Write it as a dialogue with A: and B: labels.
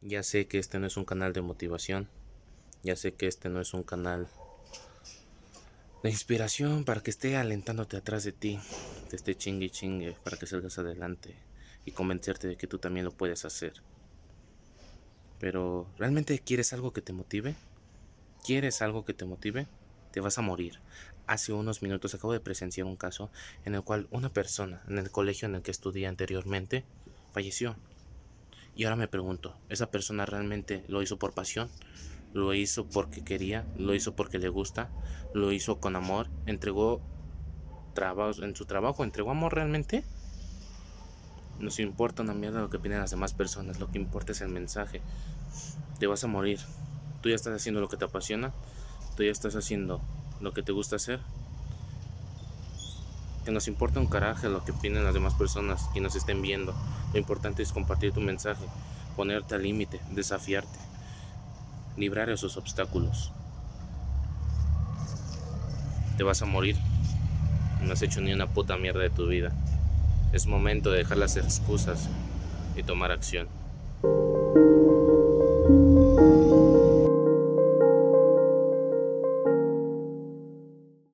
A: Ya sé que este no es un canal de motivación. Ya sé que este no es un canal de inspiración para que esté alentándote atrás de ti. Te esté chingue y chingue para que salgas adelante y convencerte de que tú también lo puedes hacer. Pero, ¿realmente quieres algo que te motive? ¿Quieres algo que te motive? Te vas a morir. Hace unos minutos acabo de presenciar un caso en el cual una persona en el colegio en el que estudié anteriormente falleció. Y ahora me pregunto, ¿esa persona realmente lo hizo por pasión? ¿Lo hizo porque quería? ¿Lo hizo porque le gusta? ¿Lo hizo con amor? ¿Entregó trabajo en su trabajo? ¿Entregó amor realmente? Nos importa una mierda lo que opinan las demás personas, lo que importa es el mensaje. Te vas a morir. Tú ya estás haciendo lo que te apasiona, tú ya estás haciendo lo que te gusta hacer. Que nos importa un carajo lo que opinen las demás personas que nos estén viendo. Lo importante es compartir tu mensaje, ponerte al límite, desafiarte, librar esos obstáculos. Te vas a morir. No has hecho ni una puta mierda de tu vida. Es momento de dejar las excusas y tomar acción.